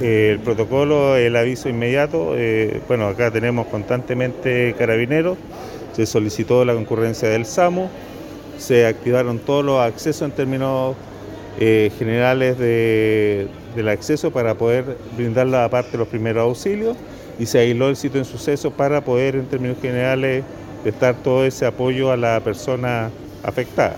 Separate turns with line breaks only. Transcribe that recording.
Eh, el protocolo, el aviso inmediato, eh, bueno, acá tenemos constantemente carabineros, se solicitó la concurrencia del SAMU, se activaron todos los accesos en términos eh, generales de, del acceso para poder brindar la parte de los primeros auxilios. Y se aisló el sitio en suceso para poder en términos generales prestar todo ese apoyo a la persona afectada.